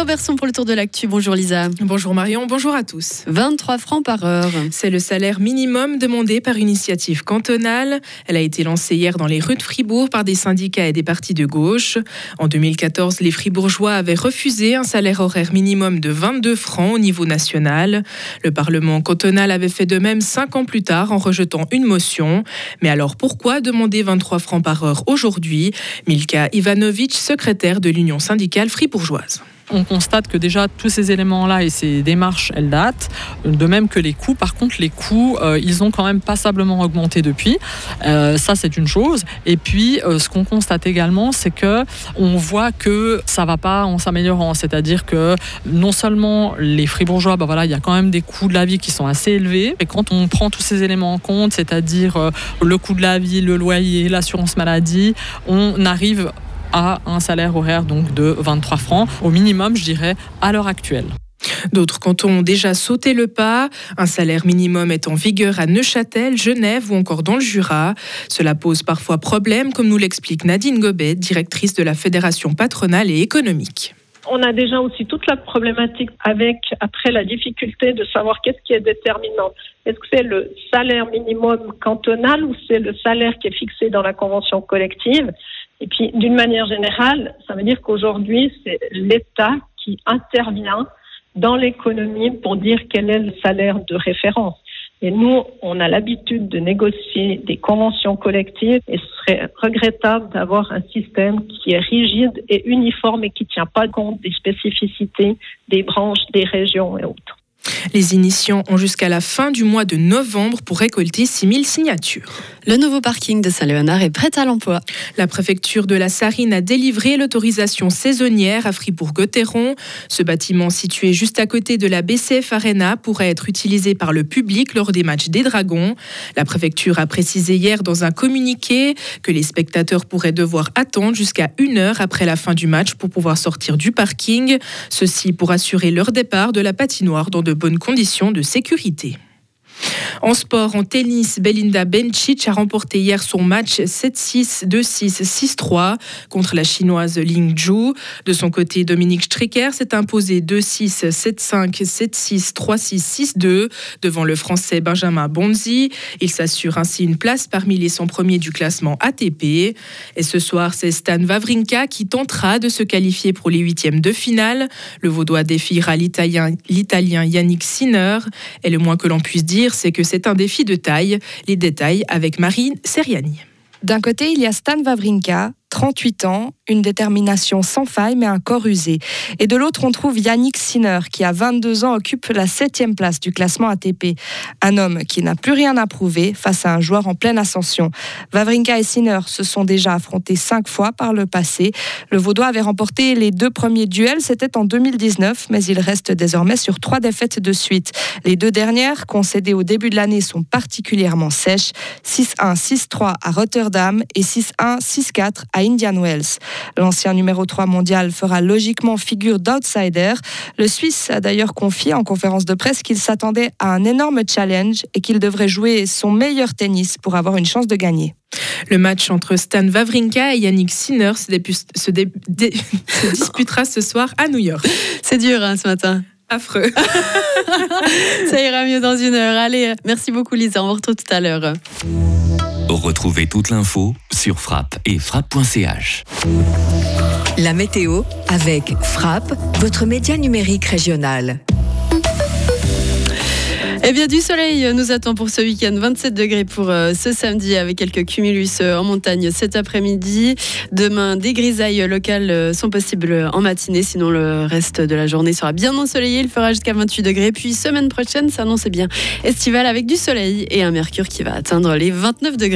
Lisa Berson pour le tour de l'actu. Bonjour Lisa. Bonjour Marion, bonjour à tous. 23 francs par heure. C'est le salaire minimum demandé par une initiative cantonale. Elle a été lancée hier dans les rues de Fribourg par des syndicats et des partis de gauche. En 2014, les Fribourgeois avaient refusé un salaire horaire minimum de 22 francs au niveau national. Le Parlement cantonal avait fait de même cinq ans plus tard en rejetant une motion. Mais alors pourquoi demander 23 francs par heure aujourd'hui? Milka Ivanovic, secrétaire de l'Union syndicale fribourgeoise on constate que déjà tous ces éléments-là et ces démarches, elles datent. De même que les coûts. Par contre, les coûts, euh, ils ont quand même passablement augmenté depuis. Euh, ça, c'est une chose. Et puis, euh, ce qu'on constate également, c'est que on voit que ça va pas en s'améliorant. C'est-à-dire que non seulement les fribourgeois, bah voilà, il y a quand même des coûts de la vie qui sont assez élevés. Et quand on prend tous ces éléments en compte, c'est-à-dire le coût de la vie, le loyer, l'assurance maladie, on arrive à un salaire horaire donc de 23 francs au minimum, je dirais, à l'heure actuelle. D'autres cantons ont déjà sauté le pas. Un salaire minimum est en vigueur à Neuchâtel, Genève ou encore dans le Jura. Cela pose parfois problème, comme nous l'explique Nadine Gobet, directrice de la Fédération patronale et économique. On a déjà aussi toute la problématique avec, après, la difficulté de savoir qu'est-ce qui est déterminant. Est-ce que c'est le salaire minimum cantonal ou c'est le salaire qui est fixé dans la convention collective? Et puis, d'une manière générale, ça veut dire qu'aujourd'hui, c'est l'État qui intervient dans l'économie pour dire quel est le salaire de référence. Et nous, on a l'habitude de négocier des conventions collectives et ce serait regrettable d'avoir un système qui est rigide et uniforme et qui ne tient pas compte des spécificités des branches, des régions et autres. Les initiants ont jusqu'à la fin du mois de novembre pour récolter 6000 signatures. Le nouveau parking de Saint-Léonard est prêt à l'emploi. La préfecture de la Sarine a délivré l'autorisation saisonnière à Fribourg-Gotteron. Ce bâtiment situé juste à côté de la BCF Arena pourrait être utilisé par le public lors des matchs des Dragons. La préfecture a précisé hier dans un communiqué que les spectateurs pourraient devoir attendre jusqu'à une heure après la fin du match pour pouvoir sortir du parking. Ceci pour assurer leur départ de la patinoire dans de bonnes conditions de sécurité. En sport, en tennis, Belinda Bencic a remporté hier son match 7-6, 2-6, 6-3 contre la chinoise Ling Zhu. De son côté, Dominique Stricker s'est imposé 2-6, 7-5, 7-6, 3-6, 6-2 devant le français Benjamin Bonzi. Il s'assure ainsi une place parmi les 100 premiers du classement ATP. Et ce soir, c'est Stan Wawrinka qui tentera de se qualifier pour les huitièmes de finale. Le Vaudois défiera l'Italien Yannick Sinner. Et le moins que l'on puisse dire, c'est que c'est un défi de taille. Les détails avec Marine Seriani. D'un côté, il y a Stan Wawrinka, 38 ans, une détermination sans faille mais un corps usé. Et de l'autre, on trouve Yannick Sinner qui a 22 ans occupe la septième place du classement ATP. Un homme qui n'a plus rien à prouver face à un joueur en pleine ascension. Wawrinka et Sinner se sont déjà affrontés cinq fois par le passé. Le Vaudois avait remporté les deux premiers duels, c'était en 2019, mais il reste désormais sur trois défaites de suite. Les deux dernières, concédées au début de l'année, sont particulièrement sèches. 6-1, 6-3 à Rotterdam et 6-1, 6-4 à Indian Wells. L'ancien numéro 3 mondial fera logiquement figure d'outsider. Le Suisse a d'ailleurs confié en conférence de presse qu'il s'attendait à un énorme challenge et qu'il devrait jouer son meilleur tennis pour avoir une chance de gagner. Le match entre Stan Wawrinka et Yannick Sinner se, disputera ce soir à New York. C'est dur hein, ce matin. Affreux. Ça ira mieux dans une heure. Allez, merci beaucoup Lisa, on vous retrouve tout à l'heure. Retrouvez toute l'info sur frappe et frappe.ch. La météo avec Frappe, votre média numérique régional. Eh bien, du soleil nous attend pour ce week-end. 27 degrés pour euh, ce samedi avec quelques cumulus euh, en montagne cet après-midi. Demain, des grisailles locales euh, sont possibles en matinée. Sinon, le reste de la journée sera bien ensoleillé. Il fera jusqu'à 28 degrés. Puis, semaine prochaine, ça annonce bien estival avec du soleil et un mercure qui va atteindre les 29 degrés.